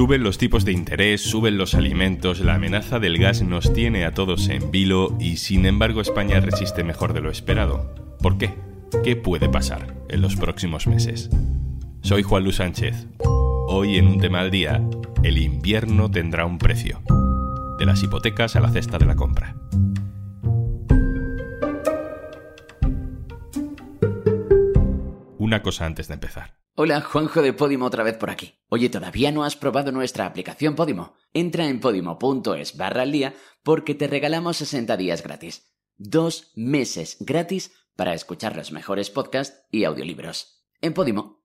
Suben los tipos de interés, suben los alimentos, la amenaza del gas nos tiene a todos en vilo y sin embargo España resiste mejor de lo esperado. ¿Por qué? ¿Qué puede pasar en los próximos meses? Soy Juan Luis Sánchez. Hoy en un tema al día, el invierno tendrá un precio. De las hipotecas a la cesta de la compra. Una cosa antes de empezar. Hola, Juanjo de Podimo otra vez por aquí. Oye, ¿todavía no has probado nuestra aplicación Podimo? Entra en podimo.es barra al día porque te regalamos 60 días gratis. Dos meses gratis para escuchar los mejores podcasts y audiolibros. En Podimo.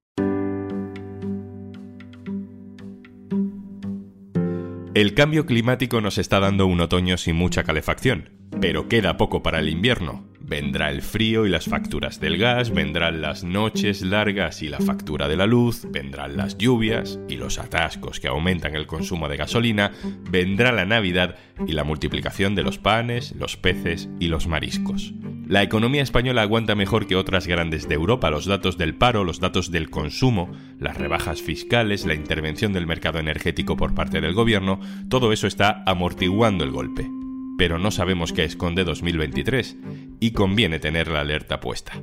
El cambio climático nos está dando un otoño sin mucha calefacción, pero queda poco para el invierno. Vendrá el frío y las facturas del gas, vendrán las noches largas y la factura de la luz, vendrán las lluvias y los atascos que aumentan el consumo de gasolina, vendrá la Navidad y la multiplicación de los panes, los peces y los mariscos. La economía española aguanta mejor que otras grandes de Europa. Los datos del paro, los datos del consumo, las rebajas fiscales, la intervención del mercado energético por parte del gobierno, todo eso está amortiguando el golpe pero no sabemos qué esconde 2023 y conviene tener la alerta puesta.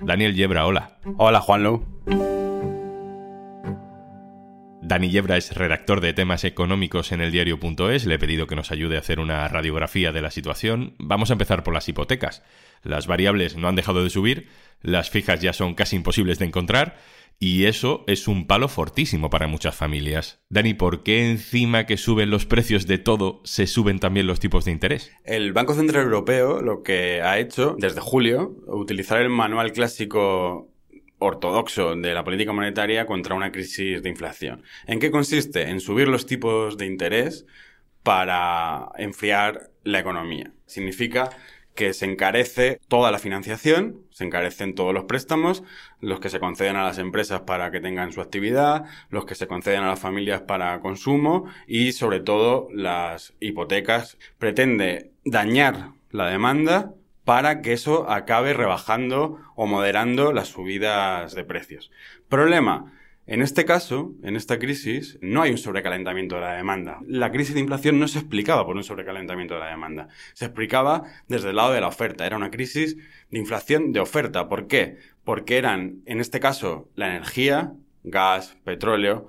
Daniel Yebra, hola. Hola, Juanlu. Dani Yebra es redactor de temas económicos en el diario.es. Le he pedido que nos ayude a hacer una radiografía de la situación. Vamos a empezar por las hipotecas. Las variables no han dejado de subir, las fijas ya son casi imposibles de encontrar y eso es un palo fortísimo para muchas familias. Dani, ¿por qué encima que suben los precios de todo, se suben también los tipos de interés? El Banco Central Europeo lo que ha hecho desde julio, utilizar el manual clásico ortodoxo de la política monetaria contra una crisis de inflación. ¿En qué consiste? En subir los tipos de interés para enfriar la economía. Significa que se encarece toda la financiación, se encarecen todos los préstamos, los que se conceden a las empresas para que tengan su actividad, los que se conceden a las familias para consumo y sobre todo las hipotecas. Pretende dañar la demanda para que eso acabe rebajando o moderando las subidas de precios. Problema, en este caso, en esta crisis, no hay un sobrecalentamiento de la demanda. La crisis de inflación no se explicaba por un sobrecalentamiento de la demanda. Se explicaba desde el lado de la oferta. Era una crisis de inflación de oferta. ¿Por qué? Porque eran, en este caso, la energía, gas, petróleo,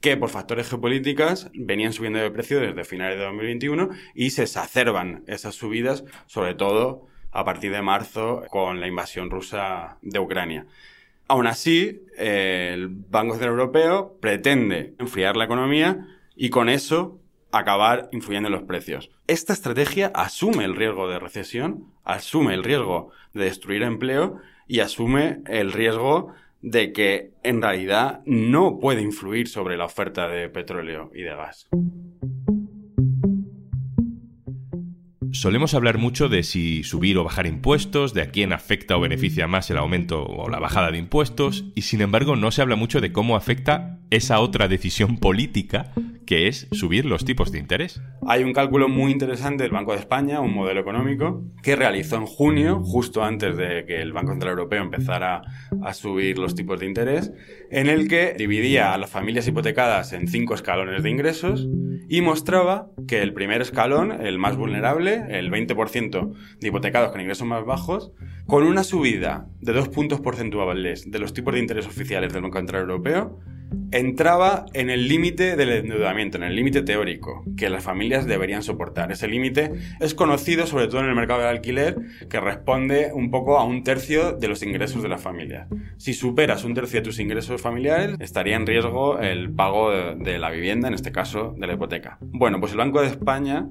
que por factores geopolíticas venían subiendo de precio desde finales de 2021 y se exacerban esas subidas, sobre todo a partir de marzo con la invasión rusa de Ucrania. Aún así, el Banco Central Europeo pretende enfriar la economía y con eso acabar influyendo en los precios. Esta estrategia asume el riesgo de recesión, asume el riesgo de destruir empleo y asume el riesgo de que en realidad no puede influir sobre la oferta de petróleo y de gas. Solemos hablar mucho de si subir o bajar impuestos, de a quién afecta o beneficia más el aumento o la bajada de impuestos, y sin embargo no se habla mucho de cómo afecta esa otra decisión política que es subir los tipos de interés. Hay un cálculo muy interesante del Banco de España, un modelo económico, que realizó en junio, justo antes de que el Banco Central Europeo empezara a subir los tipos de interés, en el que dividía a las familias hipotecadas en cinco escalones de ingresos y mostraba que el primer escalón, el más vulnerable, el 20% de hipotecados con ingresos más bajos, con una subida de dos puntos porcentuales de los tipos de interés oficiales del Banco Central Europeo, entraba en el límite del endeudamiento, en el límite teórico que las familias deberían soportar. Ese límite es conocido sobre todo en el mercado del alquiler, que responde un poco a un tercio de los ingresos de las familias. Si superas un tercio de tus ingresos familiares, estaría en riesgo el pago de, de la vivienda, en este caso de la hipoteca. Bueno, pues el Banco de España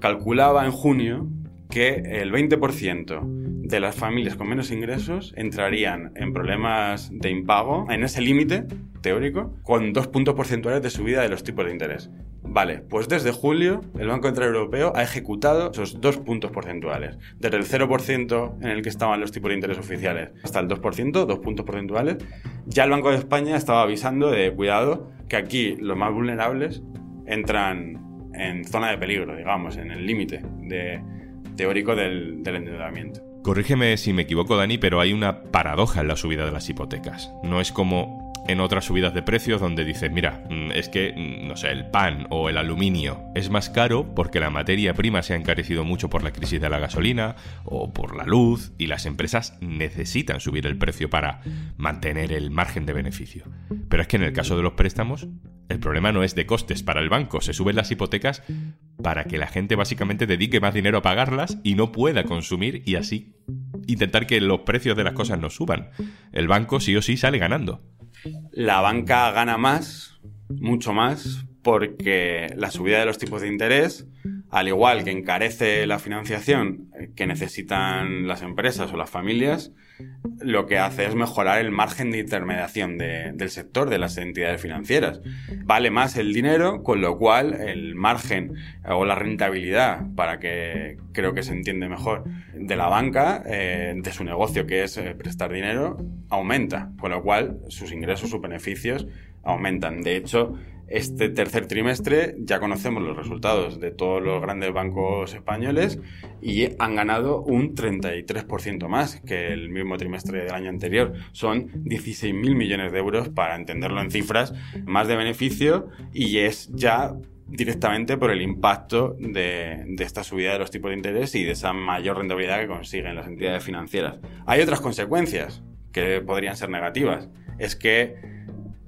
calculaba en junio que el 20% de las familias con menos ingresos entrarían en problemas de impago en ese límite teórico con dos puntos porcentuales de subida de los tipos de interés. Vale, pues desde julio el Banco Central Europeo ha ejecutado esos dos puntos porcentuales. Desde el 0% en el que estaban los tipos de interés oficiales hasta el 2%, dos puntos porcentuales, ya el Banco de España estaba avisando de cuidado que aquí los más vulnerables entran en zona de peligro, digamos, en el límite teórico del endeudamiento. Corrígeme si me equivoco, Dani, pero hay una paradoja en la subida de las hipotecas. No es como en otras subidas de precios donde dicen, mira, mm, es que, mm, no sé, el pan o el aluminio es más caro porque la materia prima se ha encarecido mucho por la crisis de la gasolina o por la luz y las empresas necesitan subir el precio para mantener el margen de beneficio. Pero es que en el caso de los préstamos, el problema no es de costes para el banco, se suben las hipotecas para que la gente básicamente dedique más dinero a pagarlas y no pueda consumir y así intentar que los precios de las cosas no suban. El banco sí o sí sale ganando. La banca gana más, mucho más, porque la subida de los tipos de interés, al igual que encarece la financiación que necesitan las empresas o las familias, lo que hace es mejorar el margen de intermediación del sector, de las entidades financieras. Vale más el dinero, con lo cual el margen o la rentabilidad, para que creo que se entiende mejor, de la banca, eh, de su negocio que es eh, prestar dinero, aumenta, con lo cual sus ingresos, sus beneficios aumentan. De hecho, este tercer trimestre ya conocemos los resultados de todos los grandes bancos españoles y han ganado un 33% más que el mismo trimestre del año anterior. Son 16.000 millones de euros, para entenderlo en cifras, más de beneficio y es ya directamente por el impacto de, de, esta subida de los tipos de interés y de esa mayor rentabilidad que consiguen las entidades financieras. Hay otras consecuencias que podrían ser negativas. Es que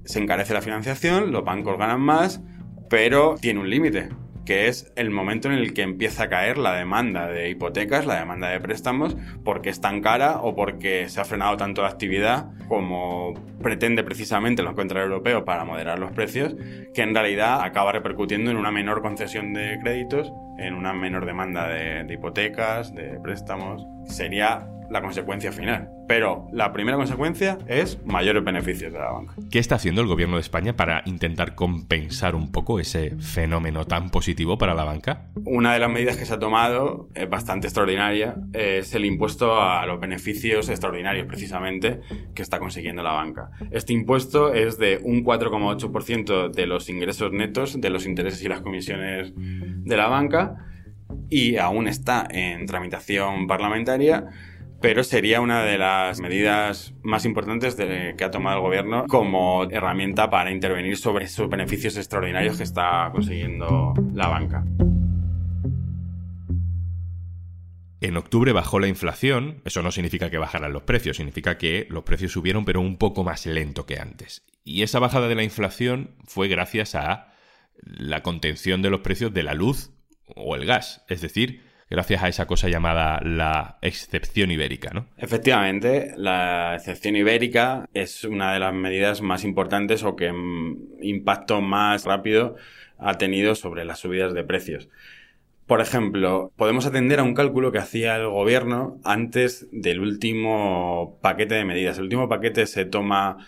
se encarece la financiación, los bancos ganan más, pero tiene un límite, que es el momento en el que empieza a caer la demanda de hipotecas, la demanda de préstamos, porque es tan cara o porque se ha frenado tanto la actividad como pretende precisamente el Banco Central Europeo para moderar los precios, que en realidad acaba repercutiendo en una menor concesión de créditos, en una menor demanda de, de hipotecas, de préstamos. Sería la consecuencia final. Pero la primera consecuencia es mayores beneficios de la banca. ¿Qué está haciendo el gobierno de España para intentar compensar un poco ese fenómeno tan positivo para la banca? Una de las medidas que se ha tomado es bastante extraordinaria, es el impuesto a los beneficios extraordinarios precisamente que está consiguiendo la banca. Este impuesto es de un 4,8% de los ingresos netos de los intereses y las comisiones de la banca y aún está en tramitación parlamentaria pero sería una de las medidas más importantes que ha tomado el gobierno como herramienta para intervenir sobre esos beneficios extraordinarios que está consiguiendo la banca. En octubre bajó la inflación, eso no significa que bajaran los precios, significa que los precios subieron pero un poco más lento que antes. Y esa bajada de la inflación fue gracias a la contención de los precios de la luz o el gas, es decir, gracias a esa cosa llamada la excepción ibérica, ¿no? Efectivamente, la excepción ibérica es una de las medidas más importantes o que impacto más rápido ha tenido sobre las subidas de precios. Por ejemplo, podemos atender a un cálculo que hacía el gobierno antes del último paquete de medidas. El último paquete se toma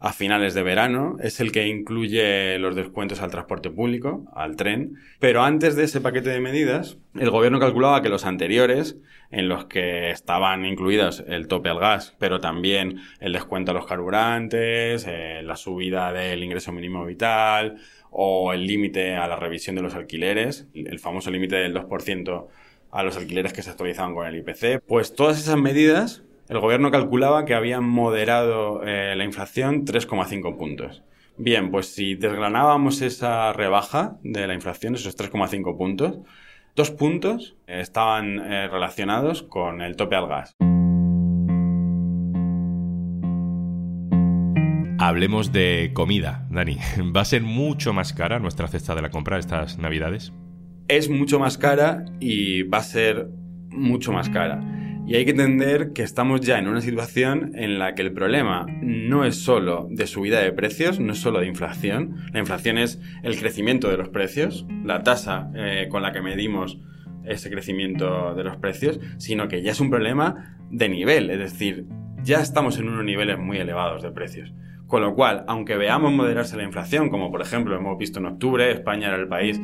a finales de verano, es el que incluye los descuentos al transporte público, al tren, pero antes de ese paquete de medidas, el gobierno calculaba que los anteriores, en los que estaban incluidos el tope al gas, pero también el descuento a los carburantes, eh, la subida del ingreso mínimo vital o el límite a la revisión de los alquileres, el famoso límite del 2% a los alquileres que se actualizaban con el IPC, pues todas esas medidas el gobierno calculaba que habían moderado eh, la inflación 3,5 puntos. Bien, pues si desgranábamos esa rebaja de la inflación, esos 3,5 puntos, dos puntos estaban eh, relacionados con el tope al gas. Hablemos de comida, Dani. ¿Va a ser mucho más cara nuestra cesta de la compra estas navidades? Es mucho más cara y va a ser mucho más cara. Y hay que entender que estamos ya en una situación en la que el problema no es solo de subida de precios, no es solo de inflación. La inflación es el crecimiento de los precios, la tasa eh, con la que medimos ese crecimiento de los precios, sino que ya es un problema de nivel, es decir, ya estamos en unos niveles muy elevados de precios. Con lo cual, aunque veamos moderarse la inflación, como por ejemplo hemos visto en octubre, España era el país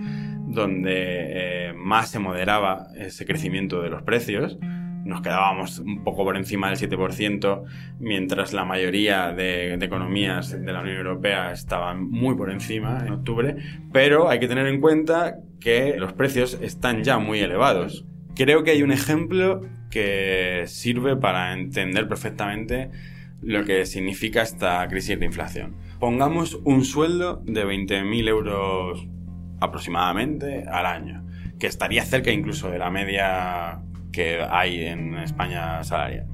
donde eh, más se moderaba ese crecimiento de los precios, nos quedábamos un poco por encima del 7%, mientras la mayoría de, economías de la Unión Europea estaban muy por encima en octubre, pero hay que tener en cuenta que los precios están ya muy elevados. Creo que hay un ejemplo que sirve para entender perfectamente lo que significa esta crisis de inflación. Pongamos un sueldo de 20.000 euros aproximadamente al año, que estaría cerca incluso de la media que hay en España salarial.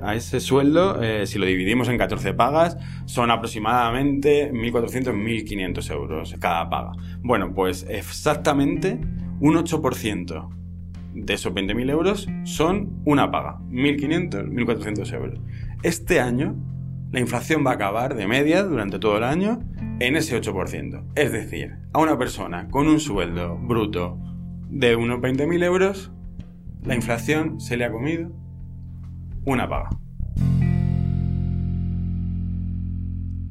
A ese sueldo, eh, si lo dividimos en 14 pagas, son aproximadamente 1.400, 1.500 euros cada paga. Bueno, pues exactamente un 8% de esos 20.000 euros son una paga, 1.500, 1.400 euros. Este año, la inflación va a acabar de media durante todo el año en ese 8%. Es decir, a una persona con un sueldo bruto de unos 20.000 euros, la inflación se le ha comido una paga.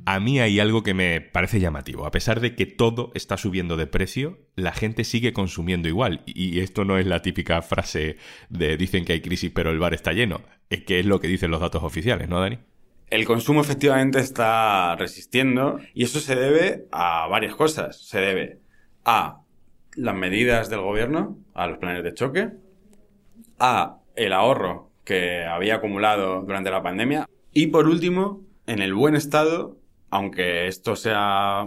A mí hay algo que me parece llamativo. A pesar de que todo está subiendo de precio, la gente sigue consumiendo igual. Y esto no es la típica frase de dicen que hay crisis pero el bar está lleno. Es que es lo que dicen los datos oficiales, ¿no, Dani? El consumo efectivamente está resistiendo y eso se debe a varias cosas. Se debe a las medidas del gobierno, a los planes de choque, a el ahorro que había acumulado durante la pandemia y por último, en el buen estado, aunque esto sea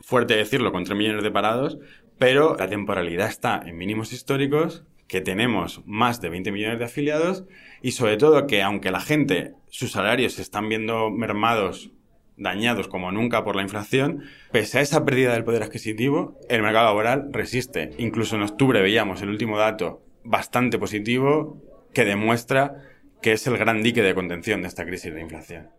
fuerte decirlo con 3 millones de parados, pero la temporalidad está en mínimos históricos, que tenemos más de 20 millones de afiliados y sobre todo que aunque la gente, sus salarios se están viendo mermados, dañados como nunca por la inflación, pese a esa pérdida del poder adquisitivo, el mercado laboral resiste. Incluso en octubre veíamos el último dato bastante positivo que demuestra que es el gran dique de contención de esta crisis de inflación.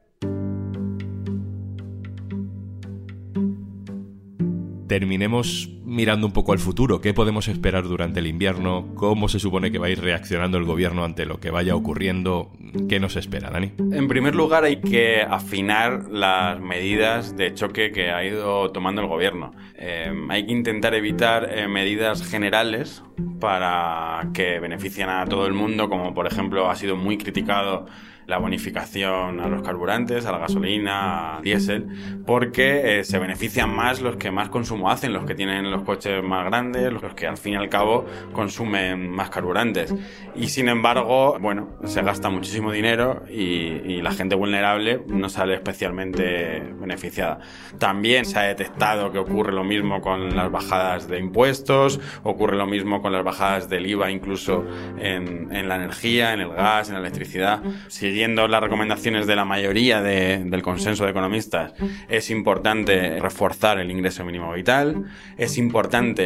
terminemos mirando un poco al futuro. ¿Qué podemos esperar durante el invierno? ¿Cómo se supone que va a ir reaccionando el gobierno ante lo que vaya ocurriendo? ¿Qué nos espera, Dani? En primer lugar, hay que afinar las medidas de choque que ha ido tomando el gobierno. Eh, hay que intentar evitar eh, medidas generales para que beneficien a todo el mundo, como por ejemplo ha sido muy criticado la bonificación a los carburantes, a la gasolina, a diésel, porque eh, se benefician más los que más consumo hacen, los que tienen los coches más grandes, los que al fin y al cabo consumen más carburantes. Y sin embargo, bueno, se gasta muchísimo dinero y, la gente vulnerable no sale especialmente beneficiada. También se ha detectado que ocurre lo mismo con las bajadas de impuestos, ocurre lo mismo con las bajadas del IVA incluso en, en la energía, en el gas, en la electricidad. Siguiendo las recomendaciones de la mayoría del consenso de economistas, es importante reforzar el ingreso mínimo vital, es importante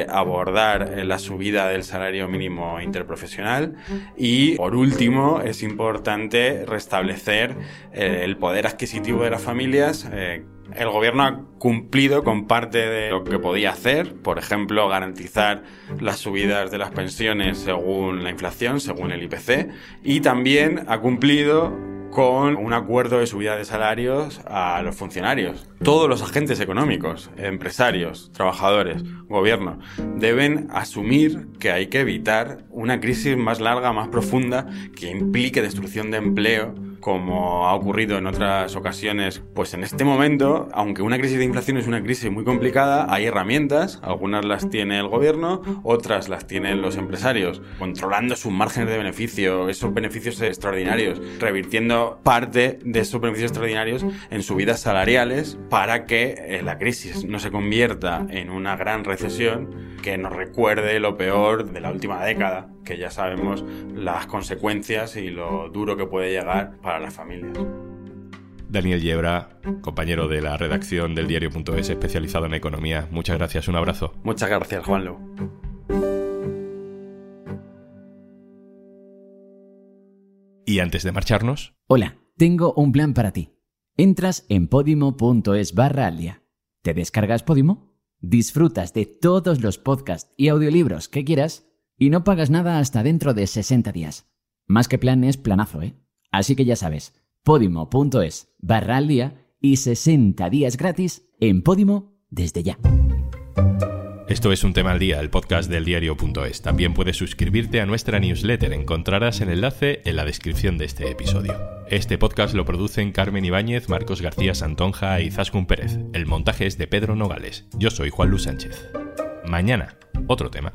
abordar eh, la subida del salario mínimo interprofesional y, por último, es importante restablecer eh, el poder adquisitivo de las familias. Eh, el gobierno ha cumplido con parte de lo que podía hacer, por ejemplo, garantizar las subidas de las pensiones según la inflación, según el IPC, y también ha cumplido con un acuerdo de subida de salarios a los funcionarios. Todos los agentes económicos, empresarios, trabajadores, gobierno, deben asumir que hay que evitar una crisis más larga, más profunda, que implique destrucción de empleo como ha ocurrido en otras ocasiones, pues en este momento, aunque una crisis de inflación es una crisis muy complicada, hay herramientas, algunas las tiene el gobierno, otras las tienen los empresarios, controlando sus márgenes de beneficio, esos beneficios extraordinarios, revirtiendo parte de esos beneficios extraordinarios en subidas salariales para que eh, la crisis no se convierta en una gran recesión que nos recuerde lo peor de la última década, que ya sabemos las consecuencias y lo duro que puede llegar para las familias. Daniel Yebra, compañero de la redacción del diario.es especializado en economía. Muchas gracias, un abrazo. Muchas gracias, Juanlo. Y antes de marcharnos... Hola, tengo un plan para ti. Entras en podimo.es barra alia. ¿Te descargas Podimo? Disfrutas de todos los podcasts y audiolibros que quieras y no pagas nada hasta dentro de 60 días. Más que plan es planazo, ¿eh? Así que ya sabes, podimo.es barra al día y 60 días gratis en Podimo desde ya. Esto es un tema al día, el podcast del diario.es. También puedes suscribirte a nuestra newsletter. Encontrarás el enlace en la descripción de este episodio. Este podcast lo producen Carmen Ibáñez, Marcos García Santonja y Zaskun Pérez. El montaje es de Pedro Nogales. Yo soy Juan Luis Sánchez. Mañana, otro tema.